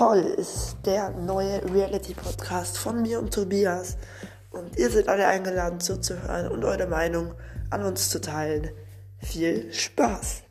toll ist der neue Reality-Podcast von mir und Tobias. Und ihr seid alle eingeladen zuzuhören und eure Meinung an uns zu teilen. Viel Spaß!